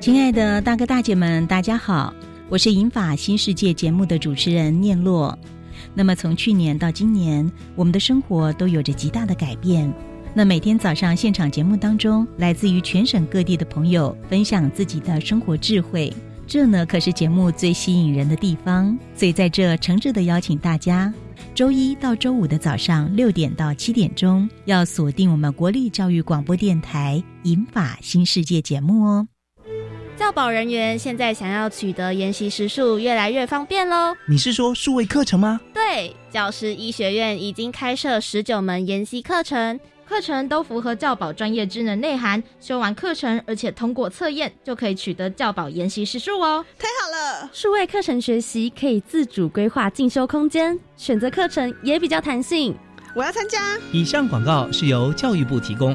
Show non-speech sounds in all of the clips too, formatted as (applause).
亲爱的大哥大姐们，大家好，我是银法新世界节目的主持人念洛。那么从去年到今年，我们的生活都有着极大的改变。那每天早上现场节目当中，来自于全省各地的朋友分享自己的生活智慧，这呢可是节目最吸引人的地方。所以在这诚挚的邀请大家，周一到周五的早上六点到七点钟，要锁定我们国立教育广播电台《银法新世界》节目哦。教保人员现在想要取得研习时数越来越方便喽。你是说数位课程吗？对，教师医学院已经开设十九门研习课程，课程都符合教保专业智能内涵。修完课程，而且通过测验，就可以取得教保研习时数哦。太好了！数位课程学习可以自主规划进修空间，选择课程也比较弹性。我要参加。以上广告是由教育部提供。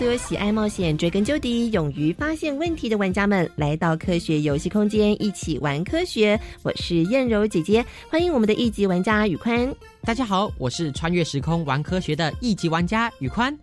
所有喜爱冒险、追根究底、勇于发现问题的玩家们来到科学游戏空间，一起玩科学。我是燕柔姐姐，欢迎我们的一级玩家宇宽。大家好，我是穿越时空玩科学的一级玩家宇宽。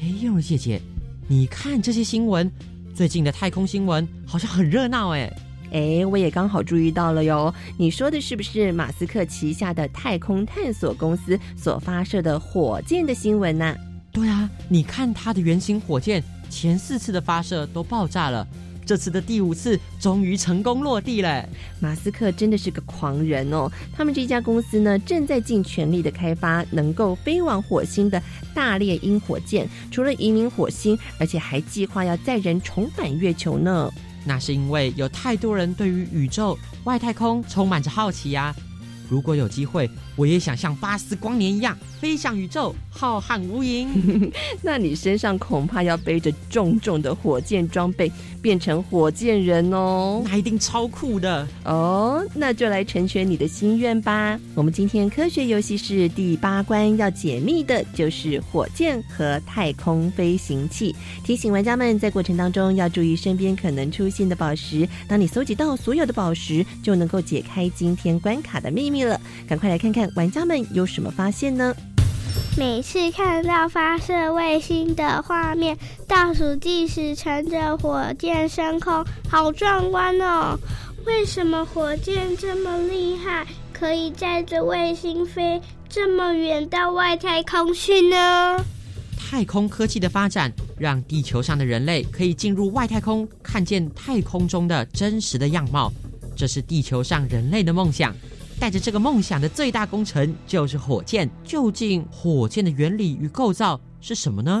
哎，燕柔姐姐，你看这些新闻，最近的太空新闻好像很热闹哎。哎，我也刚好注意到了哟。你说的是不是马斯克旗下的太空探索公司所发射的火箭的新闻呢？对啊，你看它的原型火箭前四次的发射都爆炸了，这次的第五次终于成功落地了。马斯克真的是个狂人哦！他们这家公司呢，正在尽全力的开发能够飞往火星的大猎鹰火箭，除了移民火星，而且还计划要载人重返月球呢。那是因为有太多人对于宇宙、外太空充满着好奇呀、如果有机会，我也想像巴斯光年一样飞向宇宙，浩瀚无垠。(laughs) 那你身上恐怕要背着重重的火箭装备，变成火箭人哦。那一定超酷的哦！那就来成全你的心愿吧。我们今天科学游戏室第八关要解密的就是火箭和太空飞行器。提醒玩家们在过程当中要注意身边可能出现的宝石。当你搜集到所有的宝石，就能够解开今天关卡的秘密了。赶快来看看玩家们有什么发现呢？每次看到发射卫星的画面，倒数计时乘着火箭升空，好壮观哦！为什么火箭这么厉害，可以载着卫星飞这么远到外太空去呢？太空科技的发展，让地球上的人类可以进入外太空，看见太空中的真实的样貌。这是地球上人类的梦想。带着这个梦想的最大工程就是火箭。究竟火箭的原理与构造是什么呢？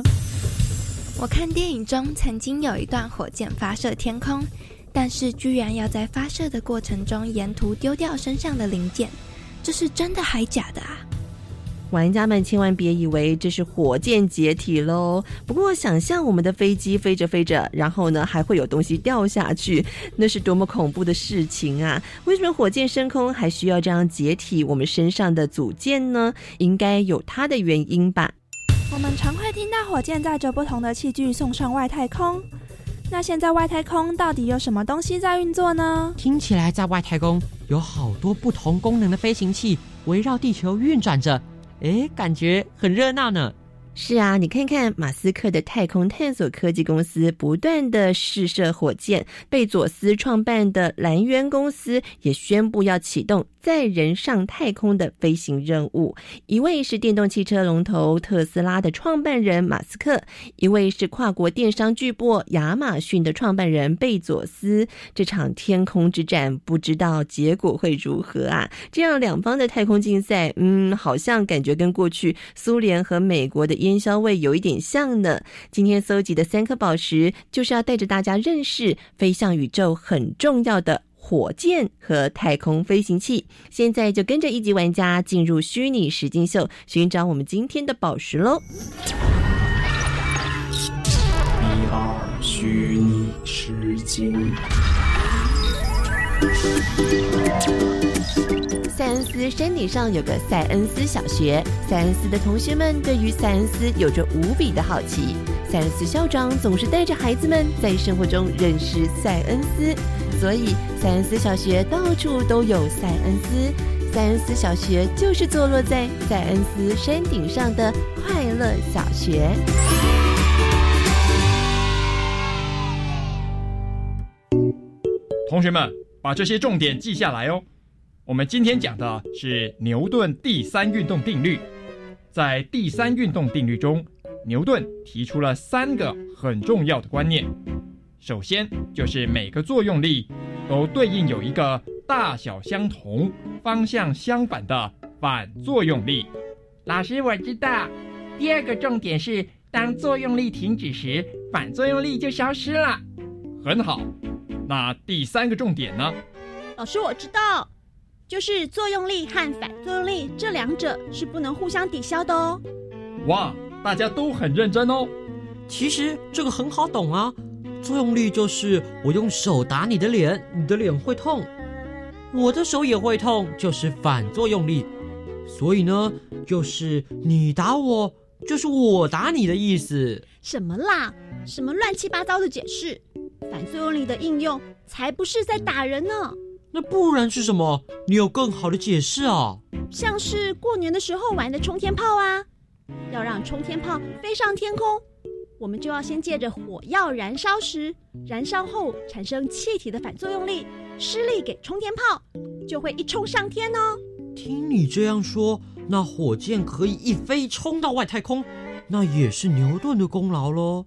我看电影中曾经有一段火箭发射天空，但是居然要在发射的过程中沿途丢掉身上的零件，这是真的还假的啊？玩家们千万别以为这是火箭解体喽。不过，想象我们的飞机飞着飞着，然后呢还会有东西掉下去，那是多么恐怖的事情啊！为什么火箭升空还需要这样解体我们身上的组件呢？应该有它的原因吧。我们常会听到火箭载着不同的器具送上外太空。那现在外太空到底有什么东西在运作呢？听起来在外太空有好多不同功能的飞行器围绕地球运转着，哎，感觉很热闹呢。是啊，你看看马斯克的太空探索科技公司不断的试射火箭，贝佐斯创办的蓝渊公司也宣布要启动载人上太空的飞行任务。一位是电动汽车龙头特斯拉的创办人马斯克，一位是跨国电商巨擘亚马逊的创办人贝佐斯。这场天空之战，不知道结果会如何啊？这样两方的太空竞赛，嗯，好像感觉跟过去苏联和美国的。烟硝味有一点像呢。今天搜集的三颗宝石，就是要带着大家认识飞向宇宙很重要的火箭和太空飞行器。现在就跟着一级玩家进入虚拟实境秀，寻找我们今天的宝石喽！VR 虚拟实境。塞恩斯山顶上有个塞恩斯小学，塞恩斯的同学们对于塞恩斯有着无比的好奇。塞恩斯校长总是带着孩子们在生活中认识塞恩斯，所以塞恩斯小学到处都有塞恩斯。塞恩斯小学就是坐落在塞恩斯山顶上的快乐小学。同学们，把这些重点记下来哦。我们今天讲的是牛顿第三运动定律。在第三运动定律中，牛顿提出了三个很重要的观念。首先，就是每个作用力都对应有一个大小相同、方向相反的反作用力。老师，我知道。第二个重点是，当作用力停止时，反作用力就消失了。很好。那第三个重点呢？老师，我知道。就是作用力和反作用力这两者是不能互相抵消的哦。哇，大家都很认真哦。其实这个很好懂啊，作用力就是我用手打你的脸，你的脸会痛；我的手也会痛，就是反作用力。所以呢，就是你打我，就是我打你的意思。什么啦？什么乱七八糟的解释？反作用力的应用才不是在打人呢。那不然是什么？你有更好的解释啊？像是过年的时候玩的冲天炮啊，要让冲天炮飞上天空，我们就要先借着火药燃烧时，燃烧后产生气体的反作用力，施力给冲天炮，就会一冲上天哦。听你这样说，那火箭可以一飞冲到外太空，那也是牛顿的功劳喽。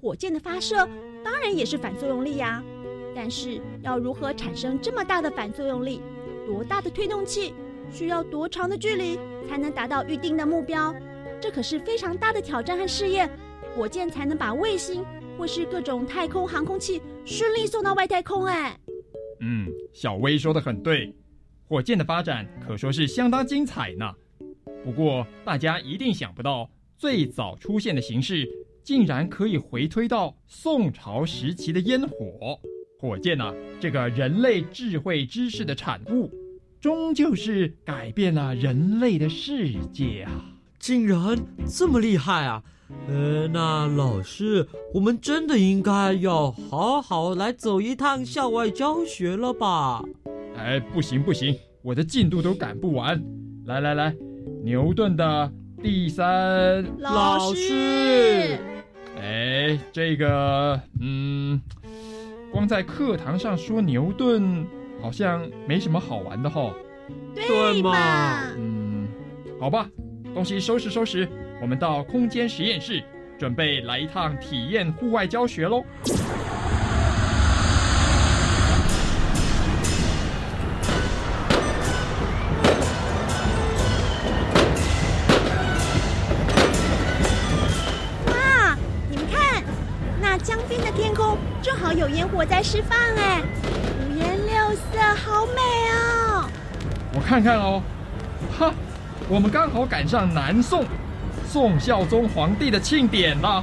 火箭的发射当然也是反作用力呀。但是要如何产生这么大的反作用力？多大的推动器？需要多长的距离才能达到预定的目标？这可是非常大的挑战和试验。火箭才能把卫星或是各种太空航空器顺利送到外太空。哎，嗯，小薇说的很对，火箭的发展可说是相当精彩呢。不过大家一定想不到，最早出现的形式竟然可以回推到宋朝时期的烟火。火箭啊，这个人类智慧知识的产物，终究是改变了人类的世界啊！竟然这么厉害啊！呃，那老师，我们真的应该要好好来走一趟校外教学了吧？哎，不行不行，我的进度都赶不完。来来来，牛顿的第三老师，哎，这个，嗯。光在课堂上说牛顿，好像没什么好玩的哈，对嘛？嗯，好吧，东西收拾收拾，我们到空间实验室，准备来一趟体验户外教学喽。有烟火在释放，哎，五颜六色，好美哦！我看看哦，哈，我们刚好赶上南宋宋孝宗皇帝的庆典了。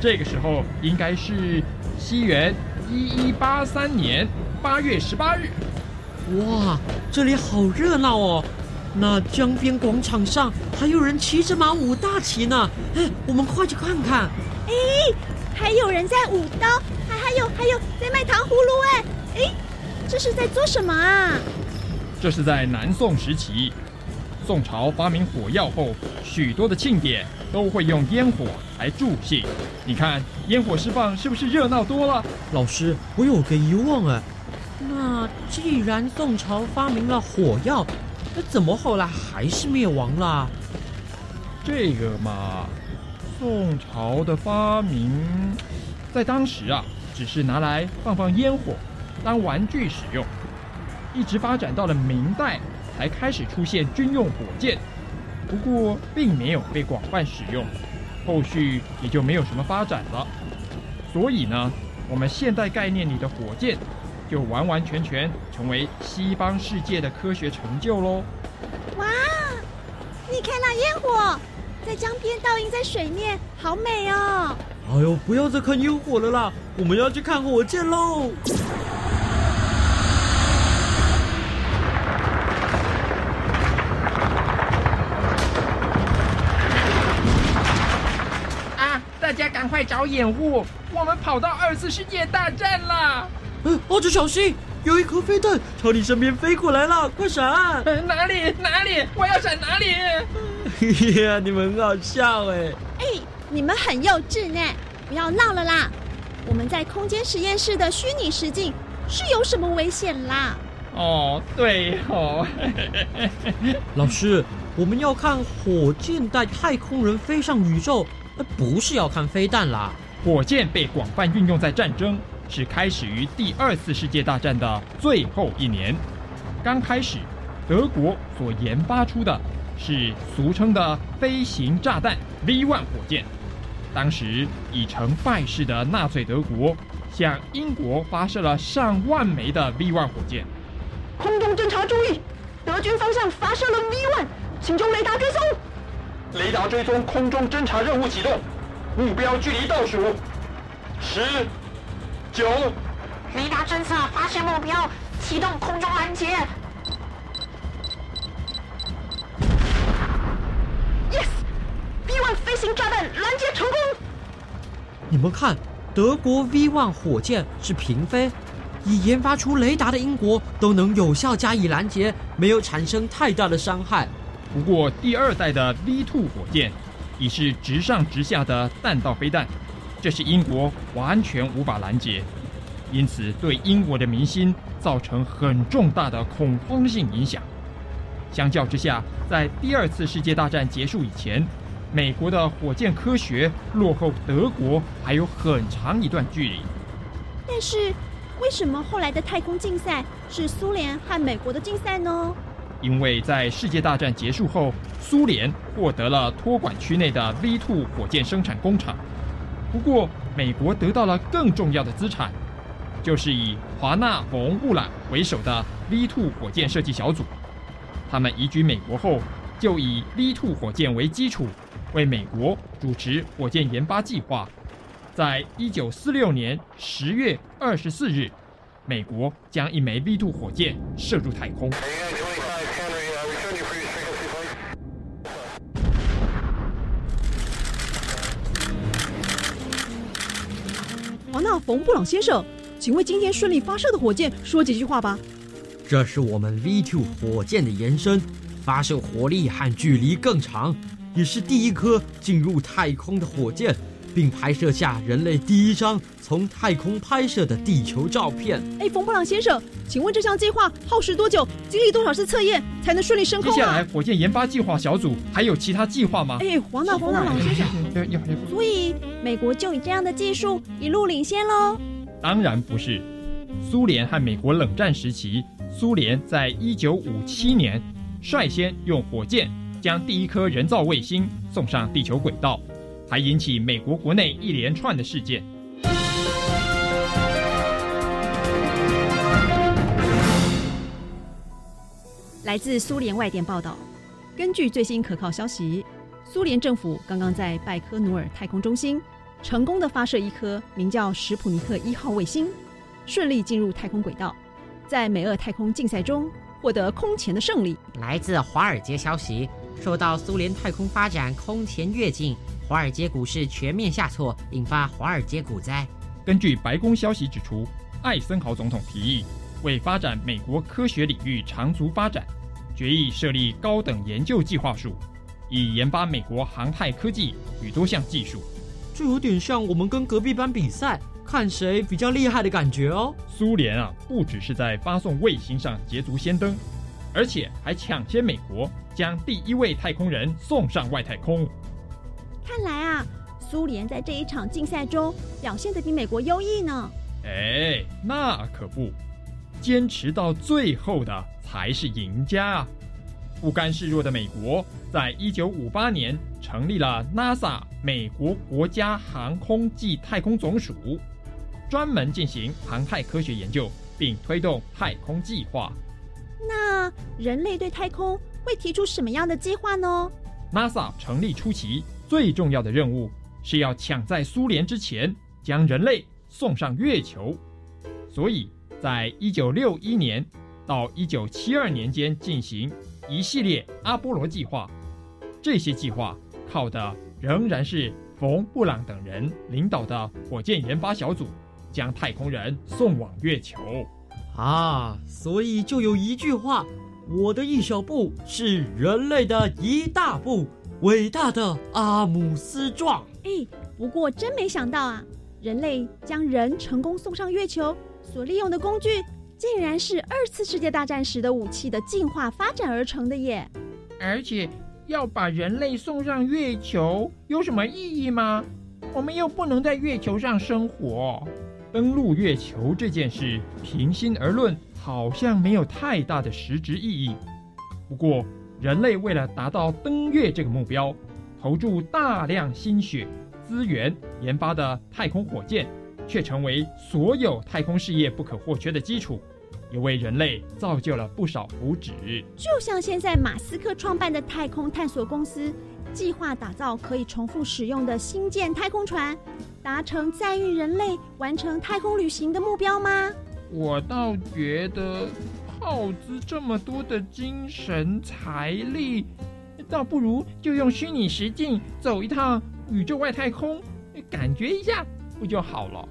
这个时候应该是西元一一八三年八月十八日。哇，这里好热闹哦！那江边广场上还有人骑着马舞大旗呢。哎，我们快去看看。哎，还有人在舞刀，还还有还有糖葫芦。哎哎，这是在做什么啊？这是在南宋时期，宋朝发明火药后，许多的庆典都会用烟火来助兴。你看烟火释放是不是热闹多了？老师，我有个疑问哎。那既然宋朝发明了火药，那怎么后来还是灭亡了？这个嘛，宋朝的发明，在当时啊，只是拿来放放烟火，当玩具使用。一直发展到了明代，才开始出现军用火箭，不过并没有被广泛使用，后续也就没有什么发展了。所以呢，我们现代概念里的火箭。就完完全全成为西方世界的科学成就喽！哇，你看那烟火在江边倒映在水面，好美哦！哎呦，不要再看烟火了啦，我们要去看火箭喽！啊，大家赶快找掩护，我们跑到二次世界大战了！阿哲，小心！有一颗飞弹朝你身边飞过来了，快闪！哪里？哪里？我要闪哪里？嘿 (laughs) 呀，你们很好笑哎！哎，你们很幼稚呢！不要闹了啦！我们在空间实验室的虚拟实境是有什么危险啦？哦，对哦。(laughs) 老师，我们要看火箭带太空人飞上宇宙，不是要看飞弹啦。火箭被广泛运用在战争。是开始于第二次世界大战的最后一年。刚开始，德国所研发出的是俗称的飞行炸弹 V1 火箭。当时已成败势的纳粹德国向英国发射了上万枚的 V1 火箭。空中侦察注意，德军方向发射了 V1，请用雷达追踪。雷达追踪空中侦察任务启动，目标距离倒数十。九，雷达侦测发现目标，启动空中拦截。Yes，V1 飞行炸弹拦截成功。你们看，德国 V1 火箭是平飞，已研发出雷达的英国都能有效加以拦截，没有产生太大的伤害。不过，第二代的 V2 火箭已是直上直下的弹道飞弹。这是英国完全无法拦截，因此对英国的民心造成很重大的恐慌性影响。相较之下，在第二次世界大战结束以前，美国的火箭科学落后德国还有很长一段距离。但是，为什么后来的太空竞赛是苏联和美国的竞赛呢？因为在世界大战结束后，苏联获得了托管区内的 V2 火箭生产工厂。不过，美国得到了更重要的资产，就是以华纳·冯·布朗为首的 V2 火箭设计小组。他们移居美国后，就以 V2 火箭为基础，为美国主持火箭研发计划。在一九四六年十月二十四日，美国将一枚 V2 火箭射入太空。华纳·冯·布朗先生，请为今天顺利发射的火箭说几句话吧。这是我们 V2 火箭的延伸，发射火力和距离更长，也是第一颗进入太空的火箭。并拍摄下人类第一张从太空拍摄的地球照片。哎，冯布朗先生，请问这项计划耗时多久？经历多少次测验才能顺利升空？接下来，火箭研发计划小组还有其他计划吗？哎，黄纳冯布朗先生，所以美国就以这样的技术一路领先喽？当然不是，苏联和美国冷战时期，苏联在一九五七年率先用火箭将第一颗人造卫星送上地球轨道。还引起美国国内一连串的事件。来自苏联外电报道，根据最新可靠消息，苏联政府刚刚在拜科努尔太空中心成功的发射一颗名叫史普尼克一号卫星，顺利进入太空轨道，在美俄太空竞赛中获得空前的胜利。来自华尔街消息，受到苏联太空发展空前跃进，华尔街股市全面下挫，引发华尔街股灾。根据白宫消息指出，艾森豪总统提议为发展美国科学领域长足发展，决议设立高等研究计划署，以研发美国航太科技与多项技术。这有点像我们跟隔壁班比赛，看谁比较厉害的感觉哦。苏联啊，不只是在发送卫星上捷足先登，而且还抢先美国将第一位太空人送上外太空。看来啊，苏联在这一场竞赛中表现得比美国优异呢。哎，那可不，坚持到最后的才是赢家啊！不甘示弱的美国，在一九五八年成立了 NASA 美国国家航空暨太空总署，专门进行航太科学研究，并推动太空计划。那人类对太空会提出什么样的计划呢？NASA 成立初期最重要的任务是要抢在苏联之前将人类送上月球，所以在一九六一年到一九七二年间进行。一系列阿波罗计划，这些计划靠的仍然是冯布朗等人领导的火箭研发小组，将太空人送往月球。啊，所以就有一句话：“我的一小步是人类的一大步。”伟大的阿姆斯壮。哎，不过真没想到啊，人类将人成功送上月球所利用的工具。竟然是二次世界大战时的武器的进化发展而成的耶！而且要把人类送上月球有什么意义吗？我们又不能在月球上生活。登陆月球这件事，平心而论，好像没有太大的实质意义。不过，人类为了达到登月这个目标，投注大量心血资源研发的太空火箭。却成为所有太空事业不可或缺的基础，也为人类造就了不少福祉。就像现在马斯克创办的太空探索公司，计划打造可以重复使用的星舰太空船，达成载运人类完成太空旅行的目标吗？我倒觉得，耗资这么多的精神财力，倒不如就用虚拟实境走一趟宇宙外太空，感觉一下不就好了？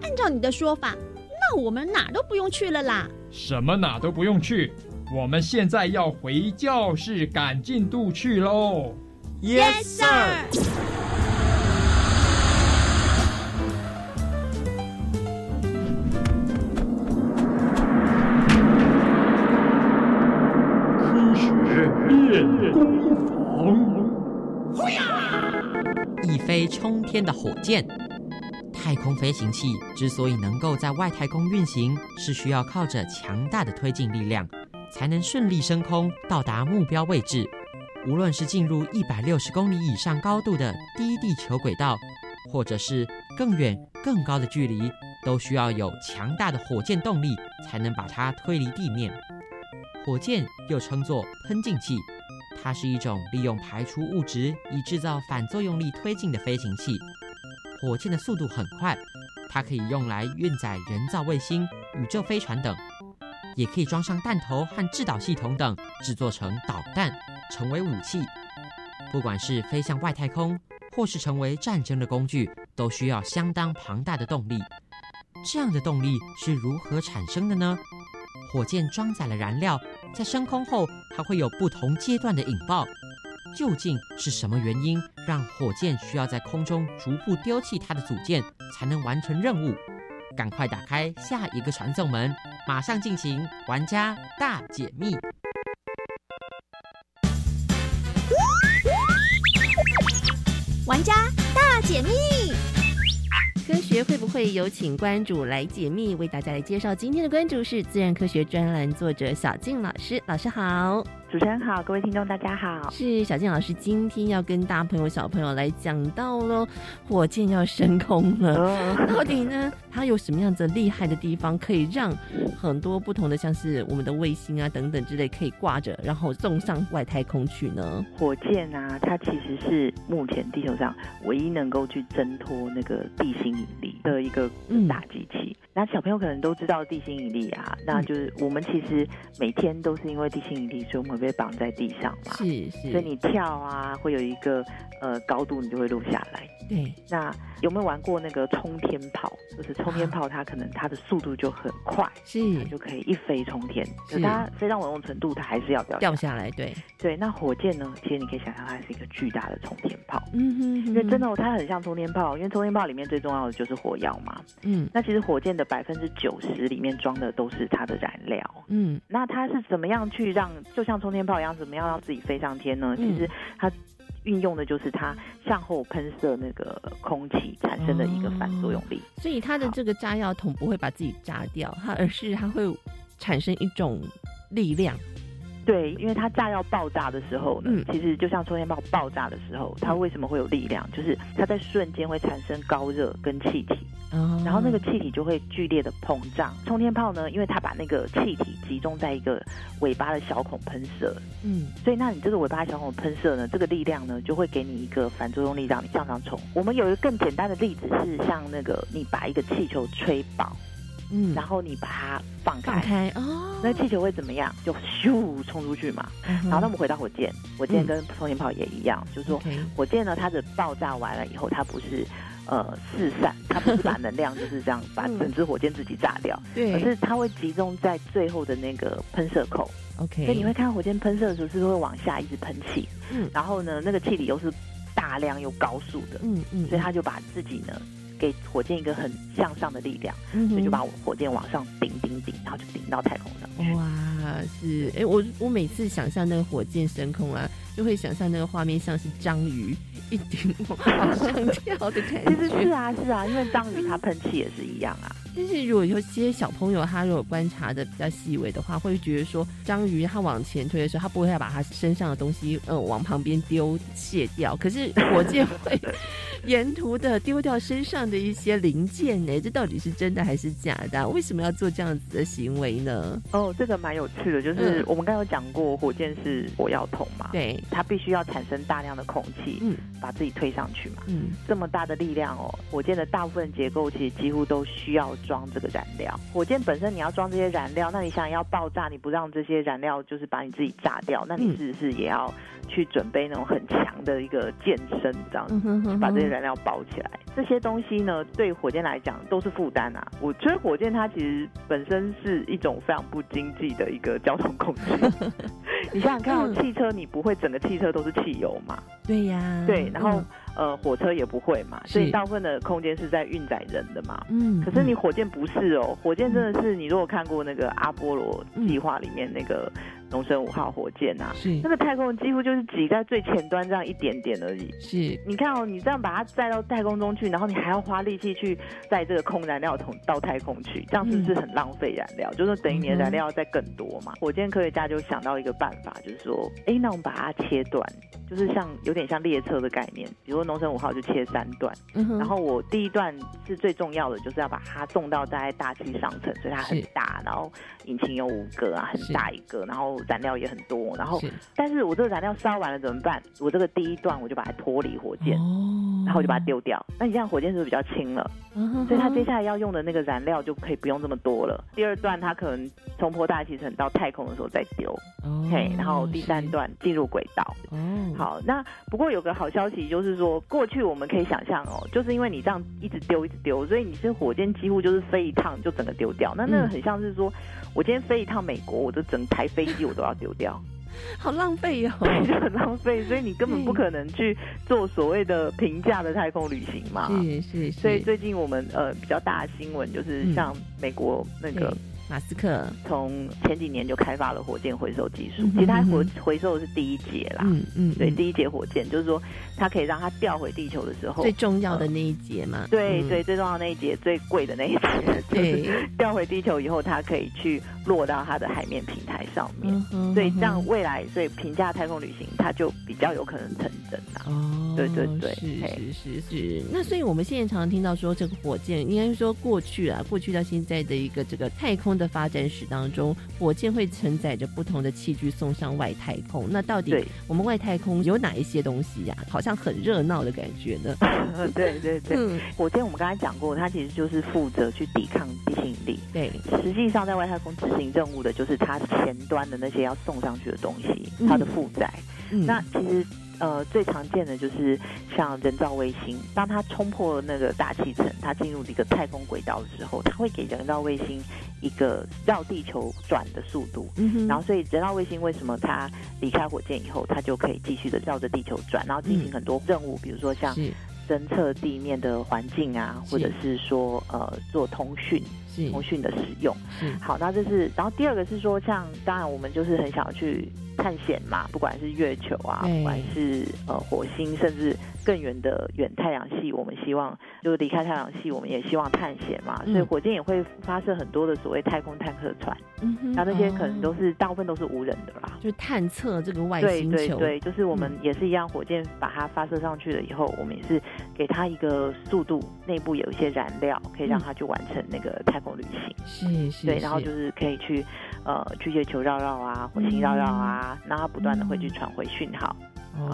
按照你的说法，那我们哪都不用去了啦。什么哪都不用去？我们现在要回教室赶进度去喽。Yes, sir。天的火箭。太空飞行器之所以能够在外太空运行，是需要靠着强大的推进力量，才能顺利升空到达目标位置。无论是进入一百六十公里以上高度的低地球轨道，或者是更远更高的距离，都需要有强大的火箭动力，才能把它推离地面。火箭又称作喷进器，它是一种利用排出物质以制造反作用力推进的飞行器。火箭的速度很快，它可以用来运载人造卫星、宇宙飞船等，也可以装上弹头和制导系统等，制作成导弹，成为武器。不管是飞向外太空，或是成为战争的工具，都需要相当庞大的动力。这样的动力是如何产生的呢？火箭装载了燃料，在升空后还会有不同阶段的引爆。究竟是什么原因让火箭需要在空中逐步丢弃它的组件才能完成任务？赶快打开下一个传送门，马上进行玩家大解密。玩家大解密，科学会不会有请关主来解密？为大家来介绍今天的关主是自然科学专栏作者小静老师，老师好。主持人好，各位听众大家好。是小健老师今天要跟大朋友小朋友来讲到喽，火箭要升空了，到底呢它有什么样子厉害的地方，可以让很多不同的像是我们的卫星啊等等之类可以挂着，然后送上外太空去呢？火箭啊，它其实是目前地球上唯一能够去挣脱那个地心引力的一个大机器。那小朋友可能都知道地心引力啊，那就是我们其实每天都是因为地心引力，所以我们会被绑在地上嘛。是是。所以你跳啊，会有一个呃高度，你就会落下来。对。那有没有玩过那个冲天炮？就是冲天炮，它可能它的速度就很快，是就可以一飞冲天。是。它飞到某种程度，它还是要掉掉下来。对对。那火箭呢？其实你可以想象，它是一个巨大的冲天炮。嗯哼。因为真的，它很像冲天炮，因为冲天炮里面最重要的就是火药嘛。嗯。那其实火箭的百分之九。十里面装的都是它的燃料，嗯，那它是怎么样去让，就像冲天炮一样，怎么样让自己飞上天呢？其实它运用的就是它向后喷射那个空气产生的一个反作用力，所以它的这个炸药桶不会把自己炸掉，它而是它会产生一种力量。对，因为它炸药爆炸的时候呢，其实就像冲天炮爆炸的时候，它为什么会有力量？就是它在瞬间会产生高热跟气体。然后那个气体就会剧烈的膨胀。冲天炮呢，因为它把那个气体集中在一个尾巴的小孔喷射，嗯，所以那你这个尾巴小孔喷射呢，这个力量呢就会给你一个反作用力，让你向上冲。我们有一个更简单的例子是，像那个你把一个气球吹爆，嗯，然后你把它放开，放开哦，那气球会怎么样？就咻冲出去嘛。然后那我们回到火箭，火箭跟冲天炮也一样，就是说火箭呢，它的爆炸完了以后，它不是。呃，四散，它不是把能量就是这样把 (laughs) 整只火箭自己炸掉，对，而是它会集中在最后的那个喷射口。OK，所以你会看到火箭喷射的时候是会往下一直喷气，嗯，然后呢，那个气体又是大量又高速的，嗯嗯，所以它就把自己呢给火箭一个很向上的力量，所以就把我火箭往上顶顶顶，然后就顶到太空上。哇，是，哎，我我每次想象那个火箭升空啊，就会想象那个画面像是章鱼。一顶 (laughs) 往上跳的感觉，其实是啊是啊，因为章鱼它喷气也是一样啊。但是如果有些小朋友他如果观察的比较细微的话，会觉得说章鱼它往前推的时候，它不会要把它身上的东西呃往旁边丢卸掉，(laughs) 可是火箭会沿途的丢掉身上的一些零件呢？这到底是真的还是假的？为什么要做这样子的行为呢？哦，这个蛮有趣的，就是我们刚刚有讲过，火箭是火药桶嘛，对，它必须要产生大量的空气，嗯，把自己推上去嘛，嗯，这么大的力量哦，火箭的大部分结构其实几乎都需要。装这个燃料，火箭本身你要装这些燃料，那你想要爆炸，你不让这些燃料就是把你自己炸掉，那你是不是也要去准备那种很强的一个健身，这样子把这些燃料包起来？这些东西呢，对火箭来讲都是负担啊。我觉得火箭它其实本身是一种非常不经济的一个交通工具。(laughs) 你想想看，哦，汽车你不会整个汽车都是汽油嘛？对呀，对，然后。呃，火车也不会嘛，所以大部分的空间是在运载人的嘛。嗯，可是你火箭不是哦，火箭真的是你如果看过那个阿波罗计划里面那个龙神五号火箭啊，是那个太空几乎就是挤在最前端这样一点点而已。是，你看哦，你这样把它载到太空中去，然后你还要花力气去载这个空燃料桶到太空去，这样是不是很浪费燃料？就是等于你的燃料要再更多嘛。火箭科学家就想到一个办法，就是说，哎，那我们把它切断。就是像有点像列车的概念，比如说农神五号就切三段，然后我第一段是最重要的，就是要把它送到在大气上层，所以它很大，然后引擎有五个啊，很大一个，然后燃料也很多，然后但是我这个燃料烧完了怎么办？我这个第一段我就把它脱离火箭，哦然后我就把它丢掉。那你这样火箭是不是比较轻了？所以它接下来要用的那个燃料就可以不用这么多了。第二段它可能冲破大气层到太空的时候再丢，OK，然后第三段进入轨道。好，那不过有个好消息，就是说过去我们可以想象哦，就是因为你这样一直丢一直丢，所以你是火箭几乎就是飞一趟就整个丢掉。那那个很像是说，我今天飞一趟美国，我就整台飞机我都要丢掉，(laughs) 好浪费哦，(laughs) 就很浪费。所以你根本不可能去做所谓的平价的太空旅行嘛。是是。所以最近我们呃比较大的新闻就是像美国那个。马斯克。从前几年就开发了火箭回收技术，其实他回嗯回收的是第一节啦，嗯嗯，对，嗯。第一节火箭就是说它可以让它掉回地球的时候，最重要的那一节嘛，嗯。对对，最重要的那一节最贵的那一节，对就是掉 (laughs) 回地球以后，它可以去落到它的海面平台上面，嗯哼所以这样未来，所以平价太空旅行它就比较有可能成哦，对对对，是是是是。那所以我们现在常常听到说，这个火箭应该是说过去啊，过去到现在的一个这个太空的发展史当中，火箭会承载着不同的器具送上外太空。那到底我们外太空有哪一些东西呀、好像很热闹的感觉呢。(laughs) 对对对，嗯火箭我们刚才讲过，它其实就是负责去抵抗地心引力。对，实际上在外太空执行任务的就是它前端的那些要送上去的东西，嗯它的负载。嗯那其实呃最常见的就是像人造卫星，当它冲破那个大气层，它进入一个太空轨道的时候，它会给人造卫星一个绕地球转的速度。嗯然后所以人造卫星为什么它离开火箭以后，它就可以继续的绕着地球转，然后进行很多任务，比如说像侦测地面的环境啊，或者是说呃做通讯。是。通讯的使用，是。好，那这是，然后第二个是说，像当然我们就是很想去探险嘛，不管是月球啊，不管是呃火星，甚至更远的远太阳系，我们希望就是离开太阳系，我们也希望探险嘛，嗯。所以火箭也会发射很多的所谓太空探测船，嗯哼。那那些可能都哦是大部分都是无人的啦。就是探测这个外对星球，对对，就是我们嗯。也是一样，火箭把它发射上去了以后，我们也是给它一个速度，内部有一些燃料，可以让它去完成那个太空旅行。是是，对，然后就是可以去呃去月球绕绕啊，火星绕绕啊，然后它不断的会去传回讯号，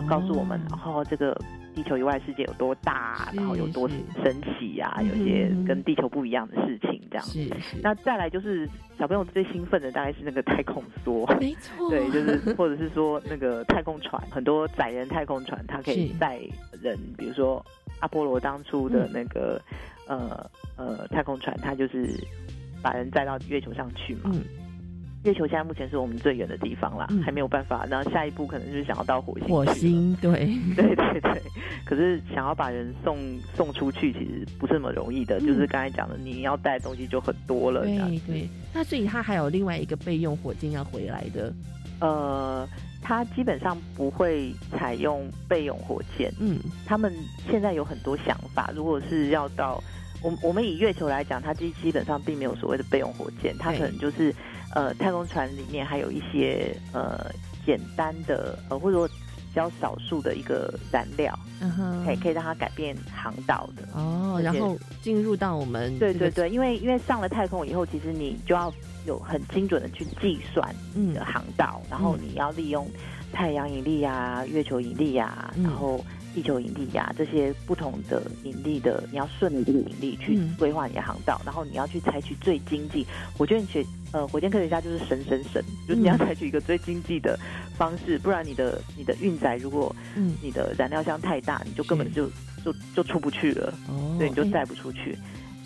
告诉我们，然后这个地球以外世界有多大，然后有多神奇啊，有些跟地球不一样的事情这样子。是是，那再来就是小朋友最兴奋的大概是那个太空梭，没错，对，就是或者是说那个太空船，很多载人太空船，它可以载人，比如说阿波罗当初的嗯那个、呃呃太空船，它就是把人载到月球上去嘛。嗯月球现在目前是我们最远的地方啦，嗯还没有办法。然后下一步可能就是想要到火星。火星对 (laughs) 对对对，可是想要把人送送出去，其实不是那么容易的。嗯就是刚才讲的，你要带的东西就很多了。对对，那所以它还有另外一个备用火箭要回来的，呃，它基本上不会采用备用火箭。嗯，他们现在有很多想法，如果是要到我我们以月球来讲，它基基本上并没有所谓的备用火箭，它可能就是呃太空船里面还有一些呃简单的呃或者说比较少数的一个燃料，嗯哼可以可以让它改变航道的。哦，然后进入到我们这个对对对，因为因为上了太空以后，其实你就要有很精准的去计算你的航道，然后你要利用太阳引力啊、月球引力啊，嗯。然后地球引力啊这些不同的引力的，你要顺着这个引力去嗯。规划你的航道，然后你要去采取最经济。火箭学呃火箭科学家就是神神神，就是你要嗯。采取一个最经济的方式，不然你的你的运载如果嗯。你的燃料箱太大，你就根本就就就出不去了。哦对，你就哎。载不出去。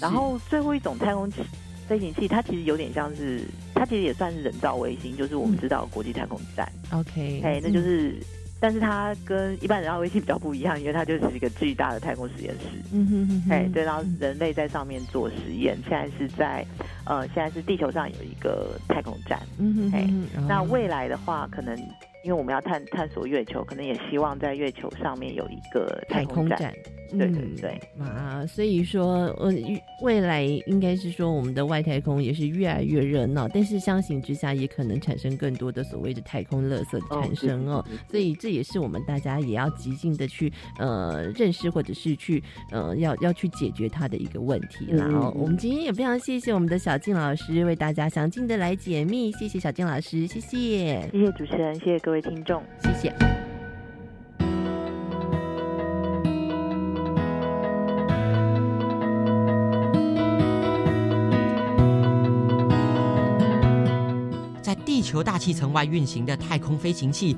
然后最后一种太空器飞行器，它其实有点像是，它其实也算是人造卫星，就是我们知道国际太空站。OK，哎、那就是，但是它跟一般人造卫星比较不一样，因为它就是一个巨大的太空实验室。嗯哼哼哼，哎，对，然后人类在上面做实验，现在是在，呃，现在是地球上有一个太空站。嗯哼哎哼哼，哦那未来的话，可能因为我们要探探索月球，可能也希望在月球上面有一个太空站。空站，对对嗯对，啊，所以说，呃，未来应该是说我们的外太空也是越来越热闹，但是相形之下，也可能产生更多的所谓的太空垃圾的产生哦。所以这也是我们大家也要极尽的去呃认识，或者是去呃要要去解决它的一个问题啦。嗯哦，我们今天也非常谢谢我们的小静老师为大家详尽的来解密，谢谢小静老师，谢谢，谢谢主持人，谢谢各位各位听众，谢谢。在地球大气层外运行的太空飞行器，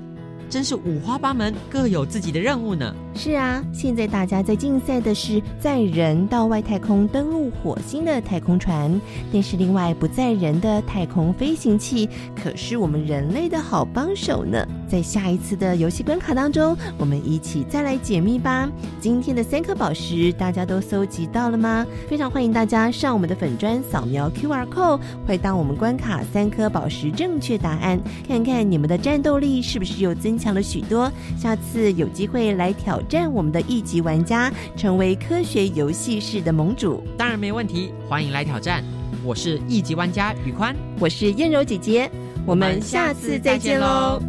真是五花八门，各有自己的任务呢。是啊，现在大家在竞赛的是载人到外太空登陆火星的太空船，但是另外不载人的太空飞行器可是我们人类的好帮手呢。在在下一次的游戏关卡当中，我们一起再来解密吧。今天的三颗宝石大家都搜集到了吗？非常欢迎大家上我们的粉砖扫描 Q R code，回答我们关卡三颗宝石正确答案，看看你们的战斗力是不是又增强了许多。下次有机会来挑战我们的一级玩家，成为科学游戏室的盟主。当然没问题，欢迎来挑战。我是一级玩家宇宽，我是燕柔姐姐，我们下次再见喽。